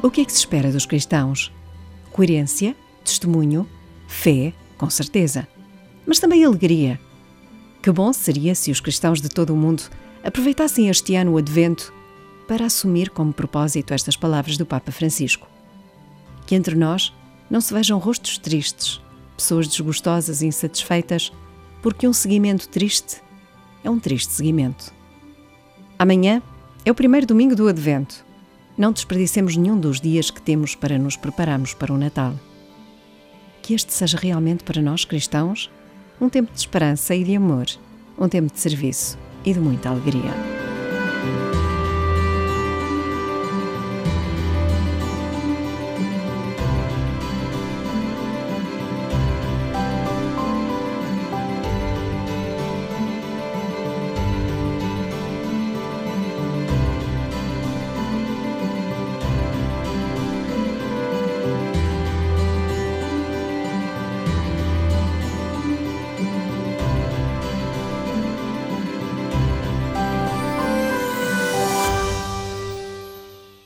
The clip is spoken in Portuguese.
O que é que se espera dos cristãos? Coerência, testemunho, fé, com certeza. Mas também alegria. Que bom seria se os cristãos de todo o mundo aproveitassem este ano o Advento para assumir como propósito estas palavras do Papa Francisco. Que entre nós não se vejam rostos tristes, pessoas desgostosas e insatisfeitas, porque um seguimento triste é um triste seguimento. Amanhã é o primeiro domingo do Advento. Não desperdicemos nenhum dos dias que temos para nos prepararmos para o Natal. Que este seja realmente para nós cristãos um tempo de esperança e de amor, um tempo de serviço e de muita alegria.